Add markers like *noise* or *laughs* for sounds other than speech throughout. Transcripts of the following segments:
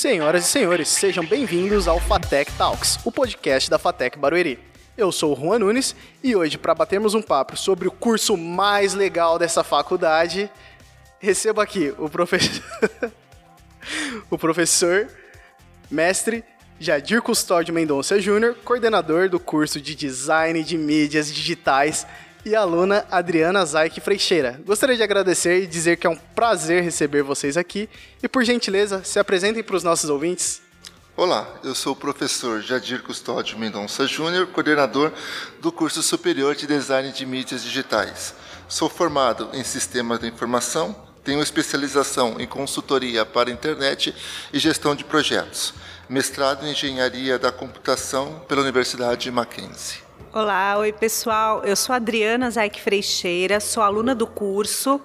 Senhoras e senhores, sejam bem-vindos ao Fatec Talks, o podcast da Fatec Barueri. Eu sou o Juan Nunes e hoje, para batermos um papo sobre o curso mais legal dessa faculdade, recebo aqui o professor, *laughs* o professor mestre Jadir Custódio Mendonça Júnior, coordenador do curso de Design de Mídias Digitais e aluna Adriana Zaik Freixeira. Gostaria de agradecer e dizer que é um prazer receber vocês aqui e, por gentileza, se apresentem para os nossos ouvintes. Olá, eu sou o professor Jadir Custódio Mendonça Júnior, coordenador do curso superior de Design de Mídias Digitais. Sou formado em Sistemas da Informação, tenho especialização em consultoria para internet e gestão de projetos, mestrado em Engenharia da Computação pela Universidade de Mackenzie. Olá, oi pessoal. Eu sou Adriana Zaik Freixeira, sou aluna do curso.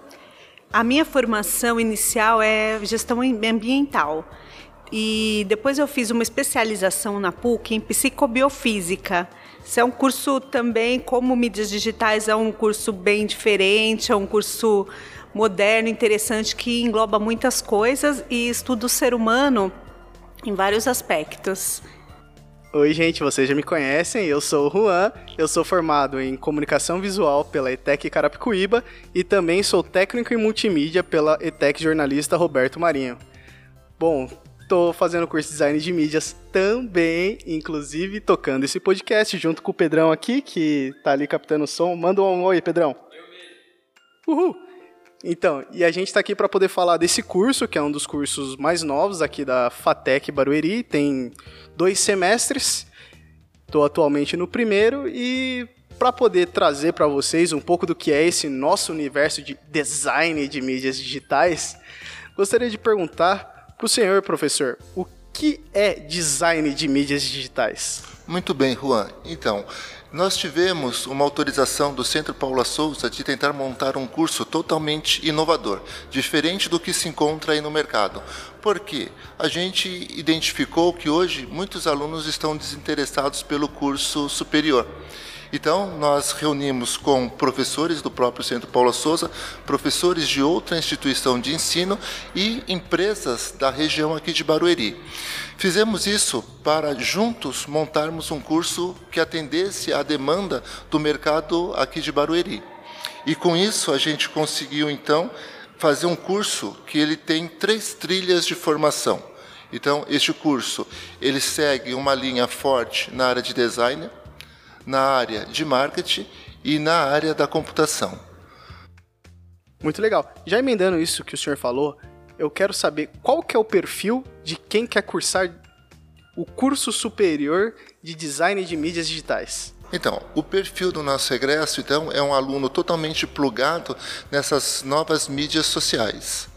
A minha formação inicial é gestão ambiental. E depois eu fiz uma especialização na PUC em psicobiofísica. Isso é um curso também, como mídias digitais, é um curso bem diferente, é um curso moderno, interessante, que engloba muitas coisas e estuda o ser humano em vários aspectos. Oi, gente, vocês já me conhecem, eu sou o Juan, eu sou formado em comunicação visual pela ETEC Carapicuíba e também sou técnico em multimídia pela ETEC Jornalista Roberto Marinho. Bom, tô fazendo curso de design de mídias também, inclusive tocando esse podcast junto com o Pedrão aqui, que tá ali captando o som. Manda um oi, Pedrão. Eu mesmo. Uhul! Então, e a gente está aqui para poder falar desse curso, que é um dos cursos mais novos aqui da FATEC Barueri, tem dois semestres. Estou atualmente no primeiro e para poder trazer para vocês um pouco do que é esse nosso universo de design de mídias digitais, gostaria de perguntar para o senhor professor, o que é design de mídias digitais? Muito bem, Juan. Então, nós tivemos uma autorização do Centro Paula Souza de tentar montar um curso totalmente inovador, diferente do que se encontra aí no mercado. Porque a gente identificou que hoje muitos alunos estão desinteressados pelo curso superior. Então, nós reunimos com professores do próprio Centro Paula Souza, professores de outra instituição de ensino e empresas da região aqui de Barueri. Fizemos isso para juntos montarmos um curso que atendesse à demanda do mercado aqui de Barueri. E com isso a gente conseguiu então fazer um curso que ele tem três trilhas de formação. Então, este curso, ele segue uma linha forte na área de design, na área de marketing e na área da computação. Muito legal. Já emendando isso que o senhor falou, eu quero saber qual que é o perfil de quem quer cursar o curso superior de design de mídias digitais. Então, o perfil do nosso egresso então é um aluno totalmente plugado nessas novas mídias sociais.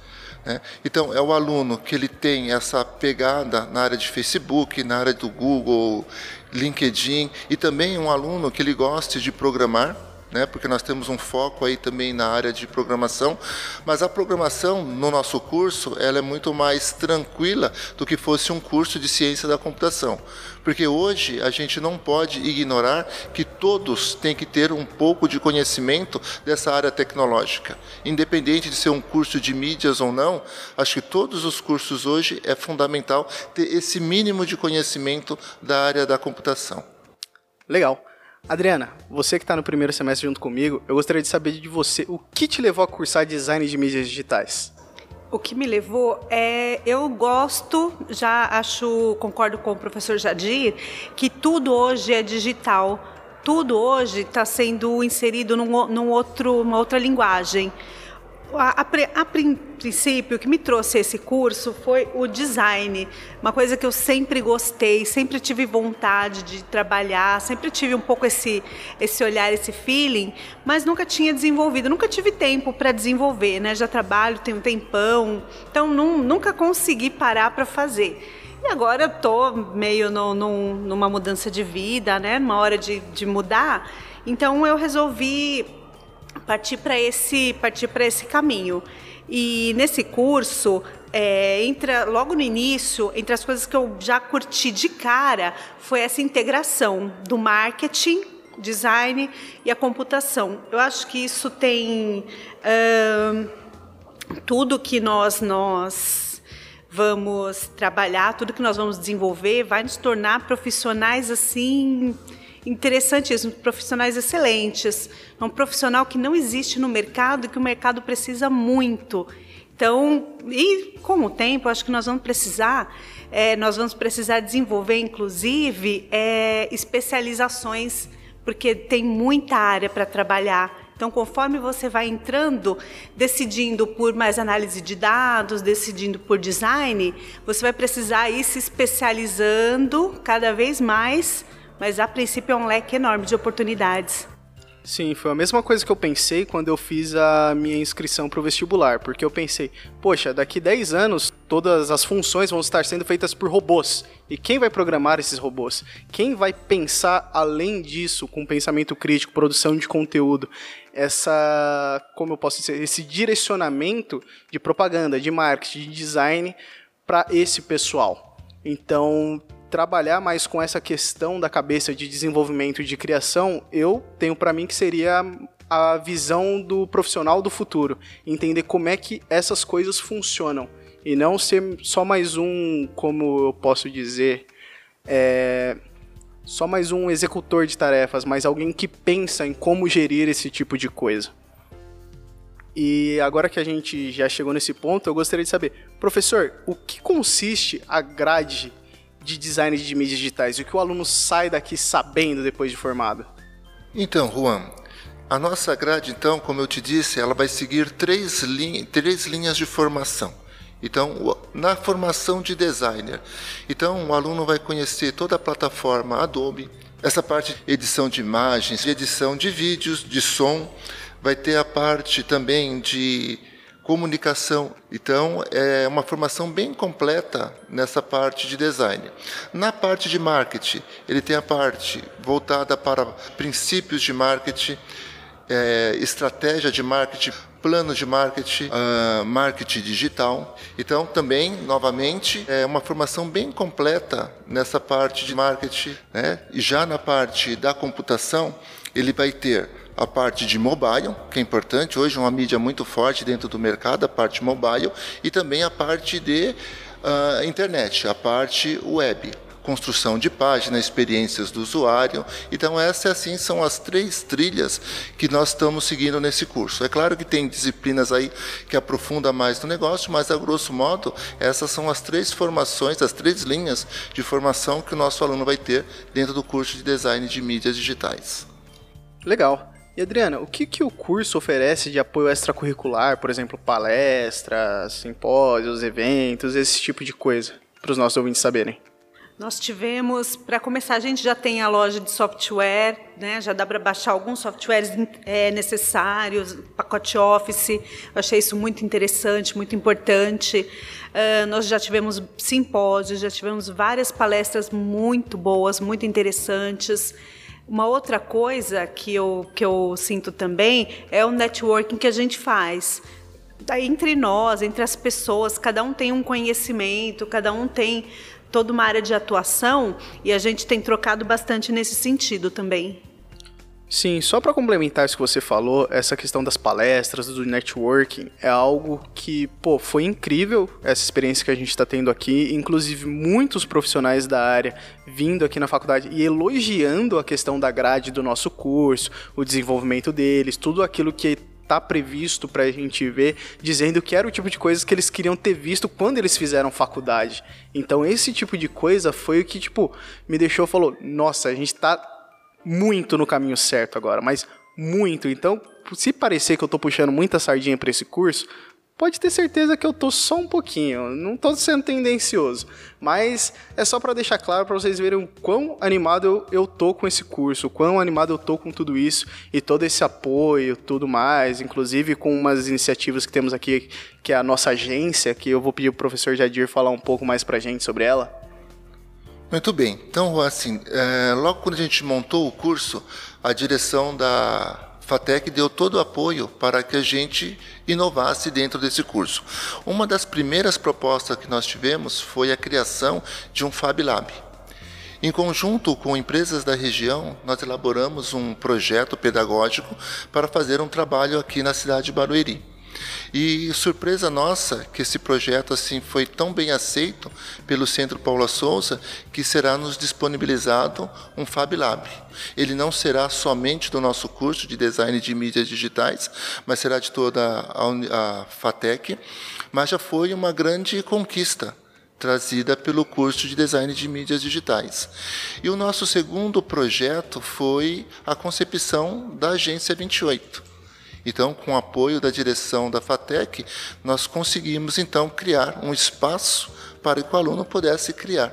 Né? Então, é o aluno que ele tem essa pegada na área de Facebook, na área do Google, LinkedIn, e também um aluno que ele goste de programar, né, porque nós temos um foco aí também na área de programação, mas a programação no nosso curso ela é muito mais tranquila do que fosse um curso de ciência da computação, porque hoje a gente não pode ignorar que todos têm que ter um pouco de conhecimento dessa área tecnológica, independente de ser um curso de mídias ou não, acho que todos os cursos hoje é fundamental ter esse mínimo de conhecimento da área da computação. Legal. Adriana, você que está no primeiro semestre junto comigo, eu gostaria de saber de você o que te levou a cursar design de mídias digitais. O que me levou é. Eu gosto, já acho, concordo com o professor Jadir, que tudo hoje é digital. Tudo hoje está sendo inserido num, num outro, uma outra linguagem. A, a, a, princípio, o que me trouxe esse curso foi o design, uma coisa que eu sempre gostei, sempre tive vontade de trabalhar, sempre tive um pouco esse, esse olhar, esse feeling, mas nunca tinha desenvolvido, nunca tive tempo para desenvolver, né? Já trabalho tem um tempão, então nunca consegui parar para fazer. E agora eu tô meio no, no, numa mudança de vida, né? Numa hora de, de mudar, então eu resolvi partir para esse partir para esse caminho. E nesse curso, é, entra logo no início, entre as coisas que eu já curti de cara, foi essa integração do marketing, design e a computação. Eu acho que isso tem tudo que nós nós vamos trabalhar, tudo que nós vamos desenvolver vai nos tornar profissionais assim interessantíssimos, profissionais excelentes. É um profissional que não existe no mercado e que o mercado precisa muito. Então, e com o tempo, acho que nós vamos precisar, é, nós vamos precisar desenvolver, inclusive, é, especializações, porque tem muita área para trabalhar. Então, conforme você vai entrando, decidindo por mais análise de dados, decidindo por design, você vai precisar ir se especializando cada vez mais, mas a princípio é um leque enorme de oportunidades. Sim, foi a mesma coisa que eu pensei quando eu fiz a minha inscrição para o vestibular, porque eu pensei, poxa, daqui 10 anos todas as funções vão estar sendo feitas por robôs. E quem vai programar esses robôs? Quem vai pensar além disso com pensamento crítico, produção de conteúdo? Essa, como eu posso dizer, esse direcionamento de propaganda, de marketing, de design para esse pessoal. Então, trabalhar mais com essa questão da cabeça de desenvolvimento e de criação, eu tenho para mim que seria a visão do profissional do futuro, entender como é que essas coisas funcionam e não ser só mais um, como eu posso dizer, é, só mais um executor de tarefas, mas alguém que pensa em como gerir esse tipo de coisa. E agora que a gente já chegou nesse ponto, eu gostaria de saber, professor, o que consiste a grade de design de mídias digitais? O que o aluno sai daqui sabendo depois de formado? Então, Juan, a nossa grade, então, como eu te disse, ela vai seguir três, três linhas de formação. Então, na formação de designer, então o aluno vai conhecer toda a plataforma Adobe, essa parte de edição de imagens, de edição de vídeos, de som, vai ter a parte também de comunicação. Então, é uma formação bem completa nessa parte de design. Na parte de marketing, ele tem a parte voltada para princípios de marketing, é, estratégia de marketing, plano de marketing, uh, marketing digital. Então, também, novamente, é uma formação bem completa nessa parte de marketing. Né? E já na parte da computação, ele vai ter a parte de mobile, que é importante, hoje é uma mídia muito forte dentro do mercado, a parte mobile, e também a parte de uh, internet, a parte web construção de página, experiências do usuário. Então, essas assim são as três trilhas que nós estamos seguindo nesse curso. É claro que tem disciplinas aí que aprofundam mais no negócio, mas a grosso modo, essas são as três formações, as três linhas de formação que o nosso aluno vai ter dentro do curso de design de mídias digitais. Legal. E Adriana, o que, que o curso oferece de apoio extracurricular, por exemplo, palestras, simpósios, eventos, esse tipo de coisa, para os nossos ouvintes saberem? Nós tivemos, para começar, a gente já tem a loja de software, né? já dá para baixar alguns softwares é, necessários, pacote Office, eu achei isso muito interessante, muito importante. Uh, nós já tivemos simpósios, já tivemos várias palestras muito boas, muito interessantes. Uma outra coisa que eu, que eu sinto também é o networking que a gente faz. Entre nós, entre as pessoas, cada um tem um conhecimento, cada um tem toda uma área de atuação e a gente tem trocado bastante nesse sentido também. Sim, só para complementar isso que você falou, essa questão das palestras, do networking, é algo que, pô, foi incrível essa experiência que a gente está tendo aqui. Inclusive, muitos profissionais da área vindo aqui na faculdade e elogiando a questão da grade do nosso curso, o desenvolvimento deles, tudo aquilo que tá previsto para a gente ver, dizendo que era o tipo de coisas que eles queriam ter visto quando eles fizeram faculdade. Então esse tipo de coisa foi o que tipo me deixou falou, nossa, a gente tá muito no caminho certo agora, mas muito. Então, se parecer que eu tô puxando muita sardinha para esse curso, pode ter certeza que eu tô só um pouquinho, não tô sendo tendencioso, mas é só para deixar claro para vocês verem o quão animado eu, eu tô com esse curso, o quão animado eu tô com tudo isso e todo esse apoio, tudo mais, inclusive com umas iniciativas que temos aqui, que é a nossa agência, que eu vou pedir pro professor Jadir falar um pouco mais pra gente sobre ela. Muito bem. Então, assim, é, logo quando a gente montou o curso, a direção da FATEC deu todo o apoio para que a gente inovasse dentro desse curso. Uma das primeiras propostas que nós tivemos foi a criação de um Fab Lab. Em conjunto com empresas da região, nós elaboramos um projeto pedagógico para fazer um trabalho aqui na cidade de Barueri. E surpresa nossa que esse projeto assim foi tão bem aceito pelo Centro Paula Souza que será nos disponibilizado um Fab Lab. Ele não será somente do nosso curso de design de mídias digitais, mas será de toda a, a FATEC, mas já foi uma grande conquista trazida pelo curso de design de mídias digitais. E o nosso segundo projeto foi a concepção da Agência 28. Então, com o apoio da direção da FATEC, nós conseguimos então criar um espaço para que o aluno pudesse criar.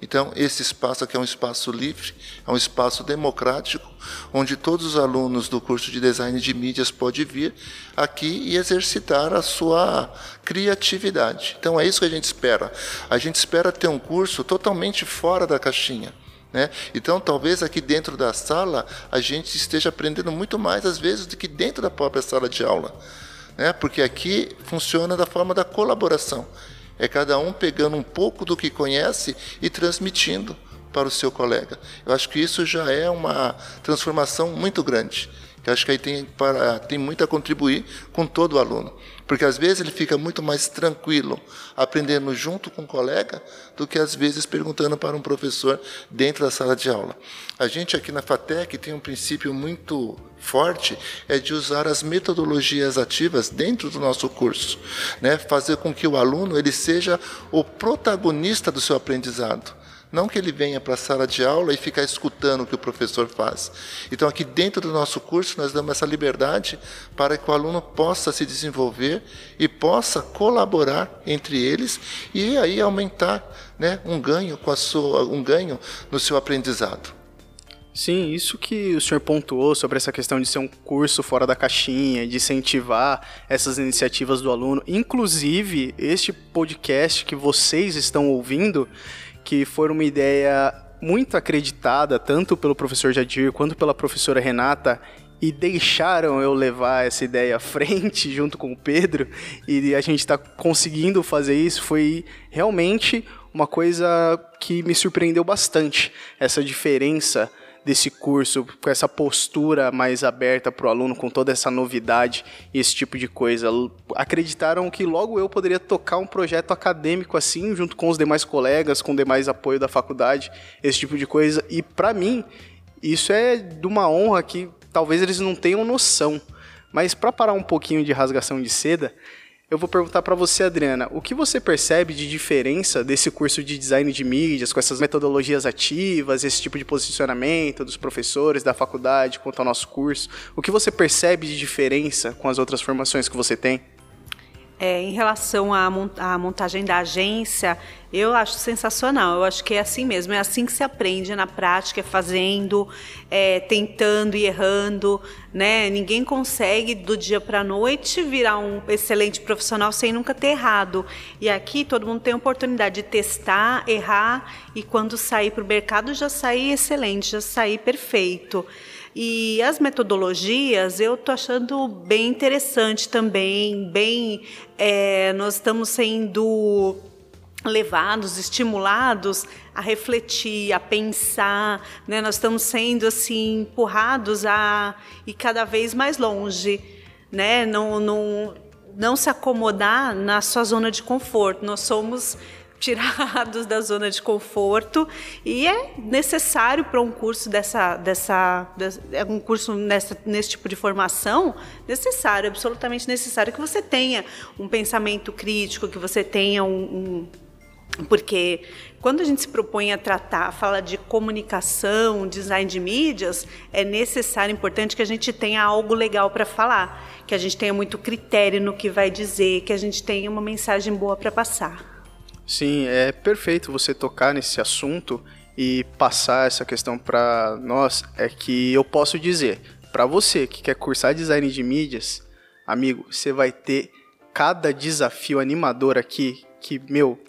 Então, esse espaço aqui é um espaço livre, é um espaço democrático, onde todos os alunos do curso de design de mídias podem vir aqui e exercitar a sua criatividade. Então, é isso que a gente espera. A gente espera ter um curso totalmente fora da caixinha. Né? Então, talvez aqui dentro da sala a gente esteja aprendendo muito mais, às vezes, do que dentro da própria sala de aula. Né? Porque aqui funciona da forma da colaboração. É cada um pegando um pouco do que conhece e transmitindo para o seu colega. Eu acho que isso já é uma transformação muito grande. Eu acho que aí tem, para, tem muito a contribuir com todo o aluno. Porque às vezes ele fica muito mais tranquilo aprendendo junto com o colega do que às vezes perguntando para um professor dentro da sala de aula. A gente aqui na FATEC tem um princípio muito forte é de usar as metodologias ativas dentro do nosso curso, né? Fazer com que o aluno ele seja o protagonista do seu aprendizado. Não que ele venha para a sala de aula e ficar escutando o que o professor faz. Então, aqui dentro do nosso curso, nós damos essa liberdade para que o aluno possa se desenvolver e possa colaborar entre eles e aí aumentar né, um ganho com a sua, um ganho no seu aprendizado. Sim, isso que o senhor pontuou sobre essa questão de ser um curso fora da caixinha, de incentivar essas iniciativas do aluno. Inclusive, este podcast que vocês estão ouvindo, que foi uma ideia muito acreditada, tanto pelo professor Jadir quanto pela professora Renata, e deixaram eu levar essa ideia à frente *laughs* junto com o Pedro, e a gente está conseguindo fazer isso, foi realmente uma coisa que me surpreendeu bastante, essa diferença desse curso, com essa postura mais aberta para o aluno, com toda essa novidade e esse tipo de coisa. Acreditaram que logo eu poderia tocar um projeto acadêmico assim, junto com os demais colegas, com demais apoio da faculdade, esse tipo de coisa. E para mim, isso é de uma honra que talvez eles não tenham noção. Mas para parar um pouquinho de rasgação de seda, eu vou perguntar para você, Adriana, o que você percebe de diferença desse curso de design de mídias, com essas metodologias ativas, esse tipo de posicionamento dos professores da faculdade quanto ao nosso curso? O que você percebe de diferença com as outras formações que você tem? É, em relação à, montagem da agência, eu acho sensacional. Eu acho que é assim mesmo. É assim que se aprende na prática, é fazendo, é, tentando e errando. Né? Ninguém consegue do dia para a noite virar um excelente profissional sem nunca ter errado. E aqui todo mundo tem a oportunidade de testar, errar e quando sair para o mercado já sair excelente, já sair perfeito. E as metodologias eu estou achando bem interessante também, bem. É, nós estamos sendo levados, estimulados a refletir, a pensar, né? Nós estamos sendo assim empurrados a ir cada vez mais longe, né? Não, não, não se acomodar na sua zona de conforto. Nós somos tirados da zona de conforto e é necessário para um curso dessa dessa, é um curso nessa, nesse tipo de formação necessário absolutamente necessário que você tenha um pensamento crítico que você tenha um, um porque quando a gente se propõe a tratar, fala de comunicação, design de mídias, é necessário, importante que a gente tenha algo legal para falar, que a gente tenha muito critério no que vai dizer, que a gente tenha uma mensagem boa para passar. Sim, é perfeito você tocar nesse assunto e passar essa questão para nós. É que eu posso dizer, para você que quer cursar design de mídias, amigo, você vai ter cada desafio animador aqui que, meu,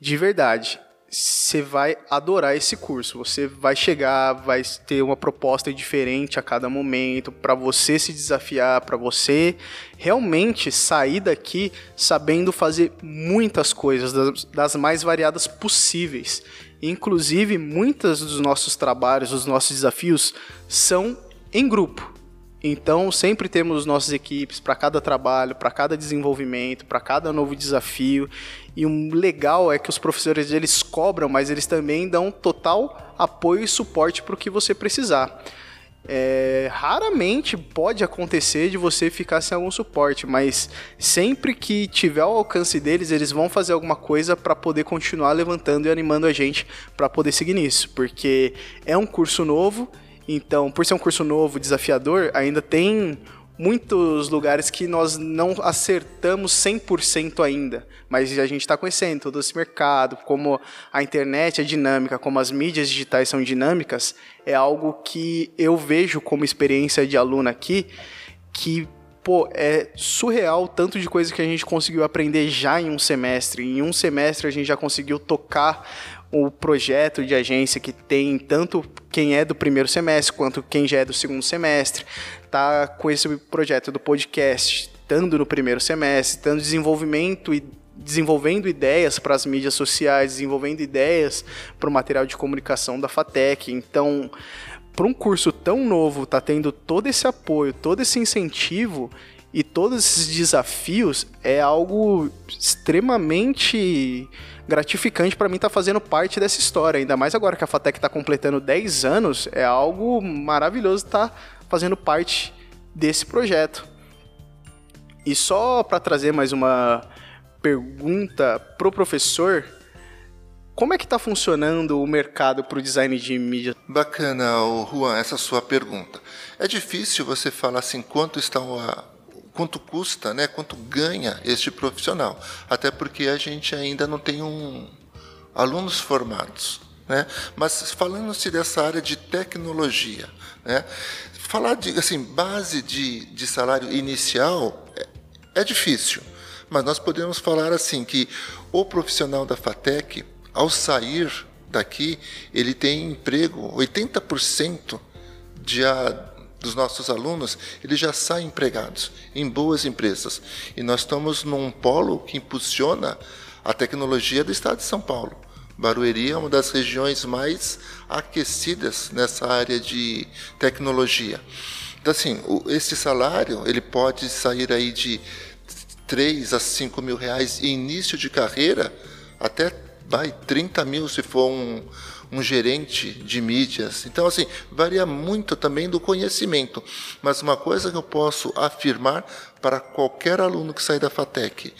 de verdade, você vai adorar esse curso. Você vai chegar, vai ter uma proposta diferente a cada momento para você se desafiar, para você realmente sair daqui sabendo fazer muitas coisas das, das mais variadas possíveis. Inclusive, muitos dos nossos trabalhos, os nossos desafios são em grupo. Então, sempre temos nossas equipes para cada trabalho, para cada desenvolvimento, para cada novo desafio. E o legal é que os professores eles cobram, mas eles também dão total apoio e suporte para o que você precisar. É, raramente pode acontecer de você ficar sem algum suporte, mas sempre que tiver o alcance deles, eles vão fazer alguma coisa para poder continuar levantando e animando a gente para poder seguir nisso, porque é um curso novo então, por ser um curso novo, desafiador, ainda tem muitos lugares que nós não acertamos 100% ainda, mas a gente está conhecendo todo esse mercado, como a internet é dinâmica, como as mídias digitais são dinâmicas, é algo que eu vejo como experiência de aluno aqui, que pô, é surreal tanto de coisa que a gente conseguiu aprender já em um semestre. Em um semestre a gente já conseguiu tocar o projeto de agência que tem tanto quem é do primeiro semestre quanto quem já é do segundo semestre, tá com esse projeto do podcast, estando no primeiro semestre, dando desenvolvimento e desenvolvendo ideias para as mídias sociais, desenvolvendo ideias para o material de comunicação da FATEC. Então, para um curso tão novo, tá tendo todo esse apoio, todo esse incentivo e todos esses desafios é algo extremamente gratificante para mim estar tá fazendo parte dessa história. Ainda mais agora que a Fatec está completando 10 anos, é algo maravilhoso estar tá fazendo parte desse projeto. E só para trazer mais uma pergunta pro professor, como é que está funcionando o mercado para o design de mídia? Bacana, Juan, essa sua pergunta. É difícil você falar assim quanto está a, quanto custa, né, quanto ganha este profissional. Até porque a gente ainda não tem um alunos formados. Né? Mas falando-se dessa área de tecnologia, né? falar de assim, base de, de salário inicial é, é difícil, mas nós podemos falar assim que o profissional da FATEC, ao sair daqui, ele tem emprego, 80% de a, dos nossos alunos, eles já saem empregados em boas empresas. E nós estamos num polo que impulsiona a tecnologia do estado de São Paulo. Barueri é uma das regiões mais aquecidas nessa área de tecnologia. Então, assim, esse salário ele pode sair aí de 3 a 5 mil reais início de carreira, até vai 30 mil se for um, um gerente de mídias. Então, assim, varia muito também do conhecimento. Mas uma coisa que eu posso afirmar para qualquer aluno que sai da FATEC: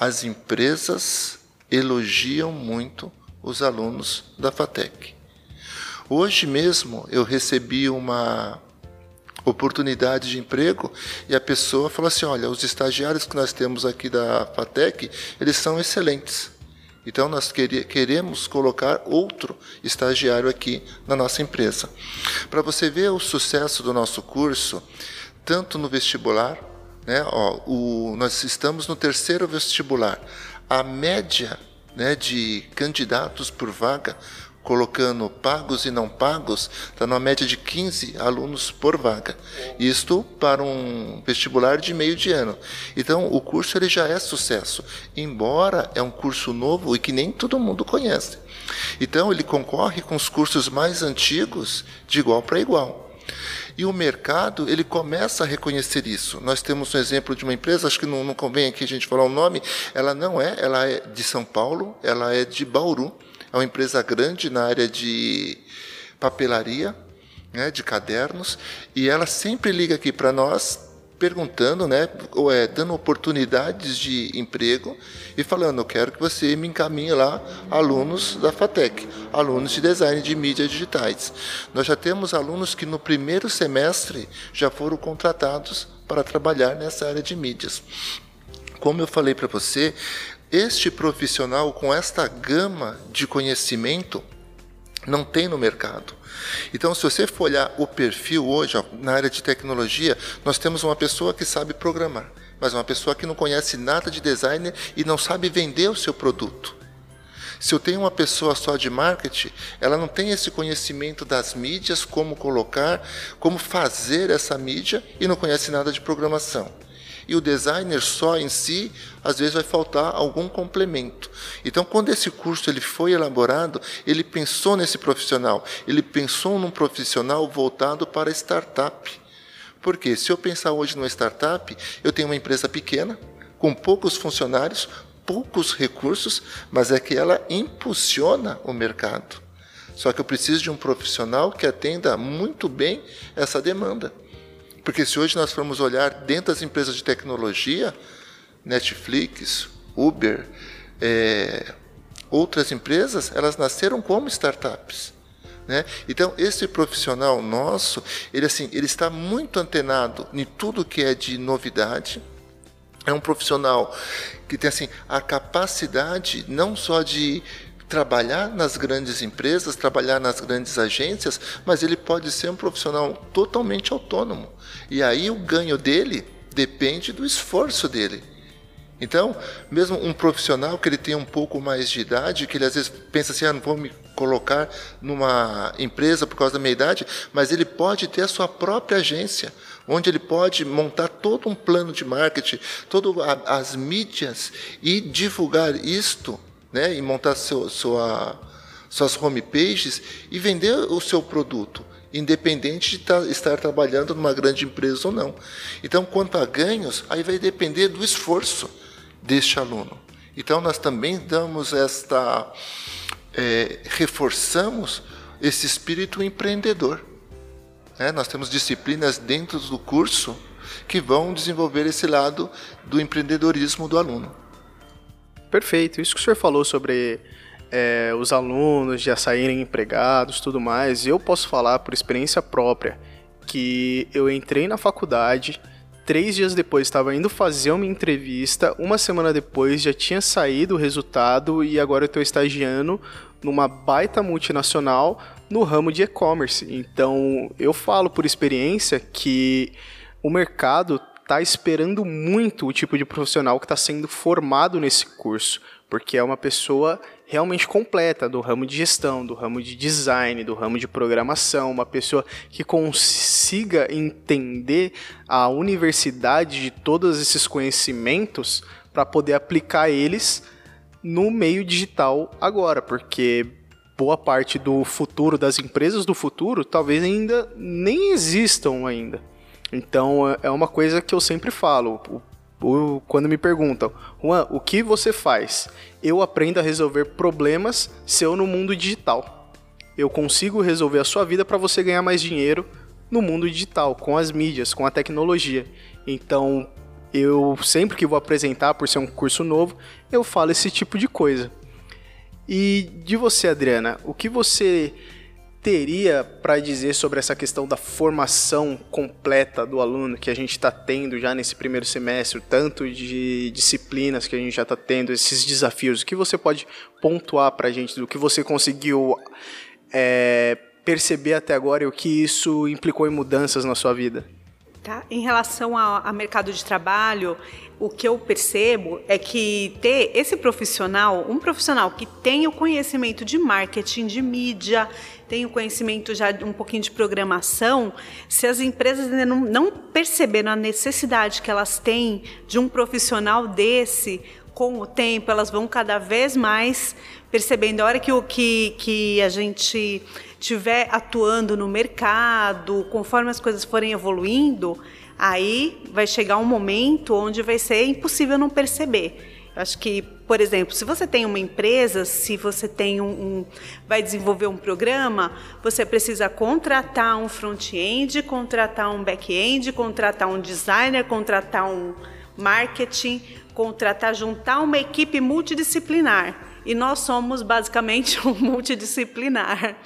as empresas elogiam muito os alunos da FATEC. Hoje mesmo eu recebi uma oportunidade de emprego e a pessoa falou assim: olha, os estagiários que nós temos aqui da FATEC, eles são excelentes. Então, nós queremos colocar outro estagiário aqui na nossa empresa. Para você ver o sucesso do nosso curso, tanto no vestibular, né, ó, o, nós estamos no terceiro vestibular. A média né, de candidatos por vaga colocando pagos e não pagos, está numa média de 15 alunos por vaga. Isto para um vestibular de meio de ano. Então, o curso ele já é sucesso, embora é um curso novo e que nem todo mundo conhece. Então, ele concorre com os cursos mais antigos de igual para igual. E o mercado, ele começa a reconhecer isso. Nós temos um exemplo de uma empresa, acho que não, não convém aqui a gente falar o nome, ela não é, ela é de São Paulo, ela é de Bauru, é uma empresa grande na área de papelaria, né, de cadernos, e ela sempre liga aqui para nós perguntando, né, ou é, dando oportunidades de emprego e falando, eu quero que você me encaminhe lá alunos da FATEC, alunos de design de mídias digitais. Nós já temos alunos que no primeiro semestre já foram contratados para trabalhar nessa área de mídias. Como eu falei para você, este profissional com esta gama de conhecimento não tem no mercado. Então, se você for olhar o perfil hoje, ó, na área de tecnologia, nós temos uma pessoa que sabe programar, mas uma pessoa que não conhece nada de design e não sabe vender o seu produto. Se eu tenho uma pessoa só de marketing, ela não tem esse conhecimento das mídias, como colocar, como fazer essa mídia e não conhece nada de programação e o designer só em si, às vezes vai faltar algum complemento. Então, quando esse curso ele foi elaborado, ele pensou nesse profissional, ele pensou num profissional voltado para startup. Porque se eu pensar hoje numa startup, eu tenho uma empresa pequena, com poucos funcionários, poucos recursos, mas é que ela impulsiona o mercado. Só que eu preciso de um profissional que atenda muito bem essa demanda. Porque se hoje nós formos olhar dentro das empresas de tecnologia, Netflix, Uber, é, outras empresas, elas nasceram como startups. Né? Então, esse profissional nosso, ele, assim, ele está muito antenado em tudo que é de novidade, é um profissional que tem assim a capacidade não só de trabalhar nas grandes empresas, trabalhar nas grandes agências, mas ele pode ser um profissional totalmente autônomo. E aí o ganho dele depende do esforço dele. Então, mesmo um profissional que ele tem um pouco mais de idade, que ele às vezes pensa assim, ah, não vou me colocar numa empresa por causa da minha idade, mas ele pode ter a sua própria agência, onde ele pode montar todo um plano de marketing, todas as mídias e divulgar isto, né, e montar seu, sua, suas homepages e vender o seu produto independente de estar trabalhando numa grande empresa ou não. Então, quanto a ganhos, aí vai depender do esforço deste aluno. Então, nós também damos esta. É, reforçamos esse espírito empreendedor. É, nós temos disciplinas dentro do curso que vão desenvolver esse lado do empreendedorismo do aluno. Perfeito. Isso que o senhor falou sobre é, os alunos já saírem empregados, tudo mais, eu posso falar por experiência própria que eu entrei na faculdade Três dias depois estava indo fazer uma entrevista, uma semana depois já tinha saído o resultado e agora eu estou estagiando numa baita multinacional no ramo de e-commerce. Então eu falo por experiência que o mercado está esperando muito o tipo de profissional que está sendo formado nesse curso, porque é uma pessoa realmente completa do ramo de gestão, do ramo de design, do ramo de programação, uma pessoa que consiga entender a universidade de todos esses conhecimentos para poder aplicar eles no meio digital agora, porque boa parte do futuro das empresas do futuro talvez ainda nem existam ainda. Então é uma coisa que eu sempre falo. Quando me perguntam, Juan, o que você faz? Eu aprendo a resolver problemas seu no mundo digital. Eu consigo resolver a sua vida para você ganhar mais dinheiro no mundo digital, com as mídias, com a tecnologia. Então, eu sempre que vou apresentar, por ser um curso novo, eu falo esse tipo de coisa. E de você, Adriana, o que você teria para dizer sobre essa questão da formação completa do aluno que a gente está tendo já nesse primeiro semestre, tanto de disciplinas que a gente já está tendo, esses desafios? O que você pode pontuar para a gente do que você conseguiu é, perceber até agora e o que isso implicou em mudanças na sua vida? Tá. Em relação ao, mercado de trabalho, o que eu percebo é que ter esse profissional, um profissional que tem o conhecimento de marketing, de mídia, tem o conhecimento já um pouquinho de programação, se as empresas ainda não, não perceberam a necessidade que elas têm de um profissional desse, com o tempo, elas vão cada vez mais percebendo. A hora que, o, que, que a gente estiver atuando no mercado, conforme as coisas forem evoluindo, aí vai chegar um momento onde vai ser impossível não perceber. Eu acho que, por exemplo, se você tem uma empresa, se você tem um, um vai desenvolver um programa, você precisa contratar um front-end, contratar um back-end, contratar um designer, contratar um marketing, contratar, juntar uma equipe multidisciplinar. E nós somos basicamente *laughs* um multidisciplinar.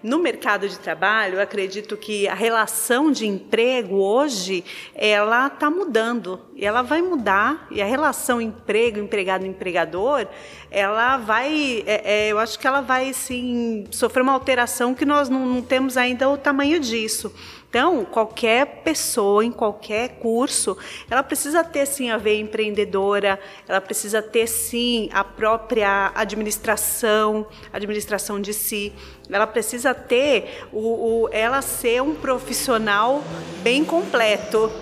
No mercado de trabalho, eu acredito que a relação de emprego hoje ela está mudando e ela vai mudar e a relação emprego empregado empregador ela vai é, é, eu acho que ela vai sim sofrer uma alteração que nós não, não temos ainda o tamanho disso. Então, qualquer pessoa em qualquer curso, ela precisa ter sim a veia empreendedora, ela precisa ter sim a própria administração, administração de si. Ela precisa ter o, o ela ser um profissional bem completo.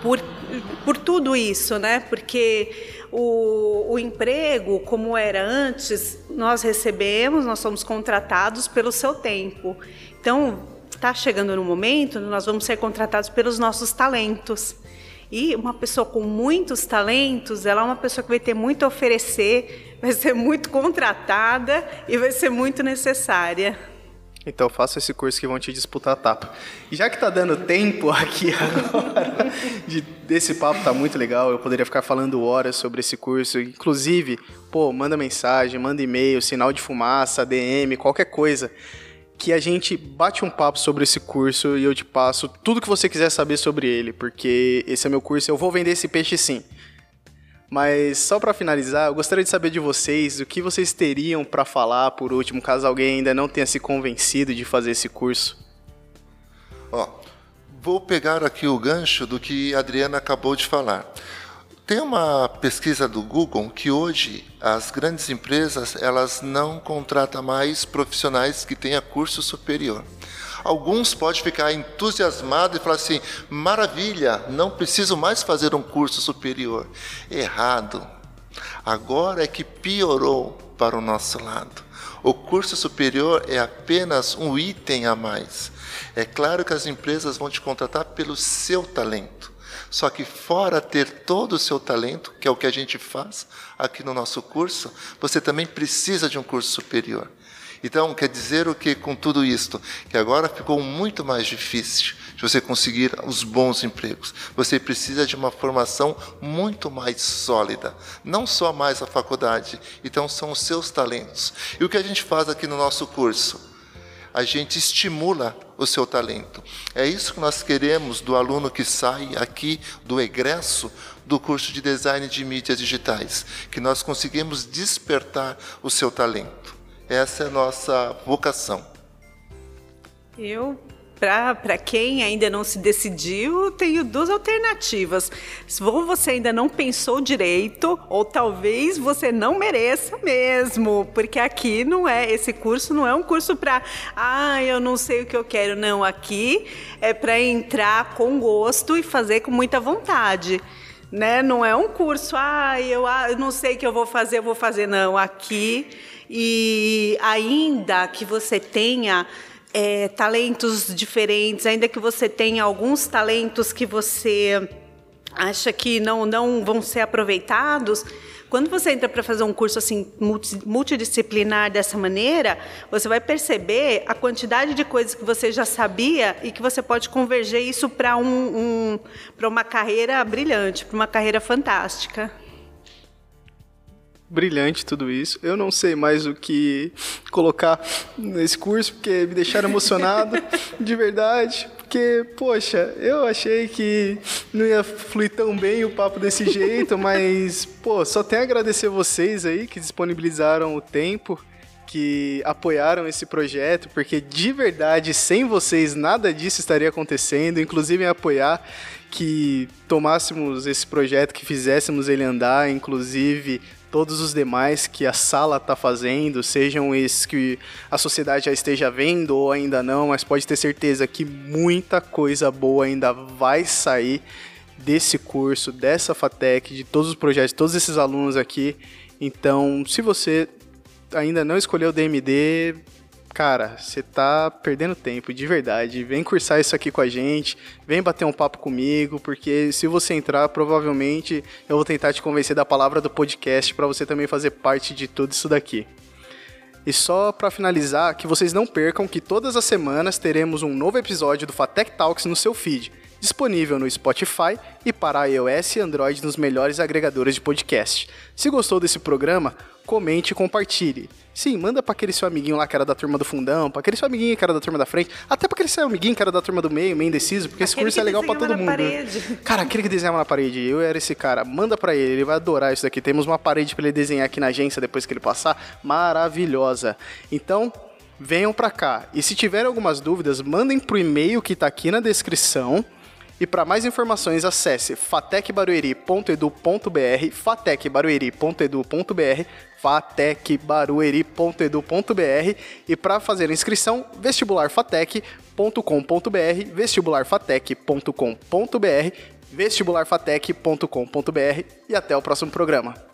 Por, por tudo isso, né? Porque o, o, emprego, como era antes, nós recebemos, nós somos contratados pelo seu tempo. Então, está chegando no momento, nós vamos ser contratados pelos nossos talentos. E uma pessoa com muitos talentos, ela é uma pessoa que vai ter muito a oferecer, vai ser muito contratada e vai ser muito necessária. Então faça esse curso que vão te disputar a tapa. E já que tá dando tempo *laughs* aqui agora, de, desse papo tá muito legal, eu poderia ficar falando horas sobre esse curso. Inclusive, pô, manda mensagem, manda e-mail, sinal de fumaça, DM, qualquer coisa. Que a gente bate um papo sobre esse curso e eu te passo tudo que você quiser saber sobre ele, porque esse é meu curso eu vou vender esse peixe sim. Mas só para finalizar, eu gostaria de saber de vocês o que vocês teriam para falar por último, caso alguém ainda não tenha se convencido de fazer esse curso. Ó, vou pegar aqui o gancho do que a Adriana acabou de falar. Tem uma pesquisa do Google que hoje as grandes empresas elas não contratam mais profissionais que tenham curso superior. Alguns podem ficar entusiasmados e falar assim: maravilha, não preciso mais fazer um curso superior. Errado. Agora é que piorou para o nosso lado. O curso superior é apenas um item a mais. É claro que as empresas vão te contratar pelo seu talento. Só que fora ter todo o seu talento, que é o que a gente faz aqui no nosso curso, você também precisa de um curso superior. Então, quer dizer o que com tudo isto? Que agora ficou muito mais difícil de você conseguir os bons empregos. Você precisa de uma formação muito mais sólida, não só mais a faculdade. Então, são os seus talentos. E o que a gente faz aqui no nosso curso? A gente estimula o seu talento. É isso que nós queremos do aluno que sai aqui do egresso do curso de design de mídias digitais, que nós conseguimos despertar o seu talento. Essa é a nossa vocação. Eu, para quem ainda não se decidiu, tenho duas alternativas. Ou você ainda não pensou direito, ou talvez você não mereça mesmo, porque aqui não é, esse curso não é um curso para, ah, eu não sei o que eu quero. Não, aqui é para entrar com gosto e fazer com muita vontade. Né? Não é um curso, ah, eu, ah, eu não sei o que eu vou fazer, eu vou fazer. Não, aqui e ainda que você tenha é, talentos diferentes, ainda que você tenha alguns talentos que você acha que não, não vão ser aproveitados, quando você entra para fazer um curso assim multidisciplinar dessa maneira, você vai perceber a quantidade de coisas que você já sabia e que você pode converger isso para um, um para uma carreira brilhante, para uma carreira fantástica brilhante tudo isso. Eu não sei mais o que colocar nesse curso, porque me deixaram emocionado, *laughs* de verdade. Porque, poxa, eu achei que não ia fluir tão bem o papo desse jeito, mas, pô, só tenho a agradecer vocês aí que disponibilizaram o tempo que apoiaram esse projeto, porque de verdade, sem vocês, nada disso estaria acontecendo, inclusive em apoiar que tomássemos esse projeto, que fizéssemos ele andar, inclusive todos os demais que a sala está fazendo, sejam esses que a sociedade já esteja vendo ou ainda não, mas pode ter certeza que muita coisa boa ainda vai sair desse curso, dessa FATEC, de todos os projetos, todos esses alunos aqui. Então, se você ainda não escolheu o DMD, cara, você tá perdendo tempo, de verdade. Vem cursar isso aqui com a gente, vem bater um papo comigo, porque se você entrar, provavelmente eu vou tentar te convencer da palavra do podcast para você também fazer parte de tudo isso daqui. E só para finalizar, que vocês não percam que todas as semanas teremos um novo episódio do Fatec Talks no seu feed, disponível no Spotify e para iOS e Android nos melhores agregadores de podcast. Se gostou desse programa, comente e compartilhe. Sim, manda para aquele seu amiguinho lá que era da turma do fundão, para aquele seu amiguinho que era da turma da frente, até para aquele seu amiguinho que era da turma do meio, meio indeciso, porque aquele esse curso é legal para todo mundo. Parede. *laughs* Cara, aquele que desenhava na parede, eu era esse cara. Manda para ele, ele vai adorar isso daqui. Temos uma parede para ele desenhar aqui na agência depois que ele passar, maravilhosa. Então, venham para cá. E se tiverem algumas dúvidas, mandem pro e-mail que tá aqui na descrição e para mais informações, acesse fatecbarueri.edu.br, fatecbarueri.edu.br, fatecbarueri.edu.br e para fazer a inscrição, vestibularfatec.com.br, vestibularfatec.com.br, vestibularfatec.com.br e até o próximo programa.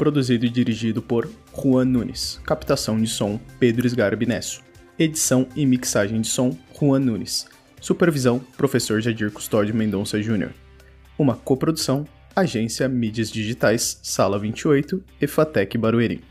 Produzido e dirigido por Juan Nunes. Captação de som Pedro Sgarbi Nesso. Edição e mixagem de som Juan Nunes. Supervisão Professor Jadir Custódio Mendonça Júnior. Uma coprodução Agência Mídias Digitais, Sala 28 e Fatec Barueri.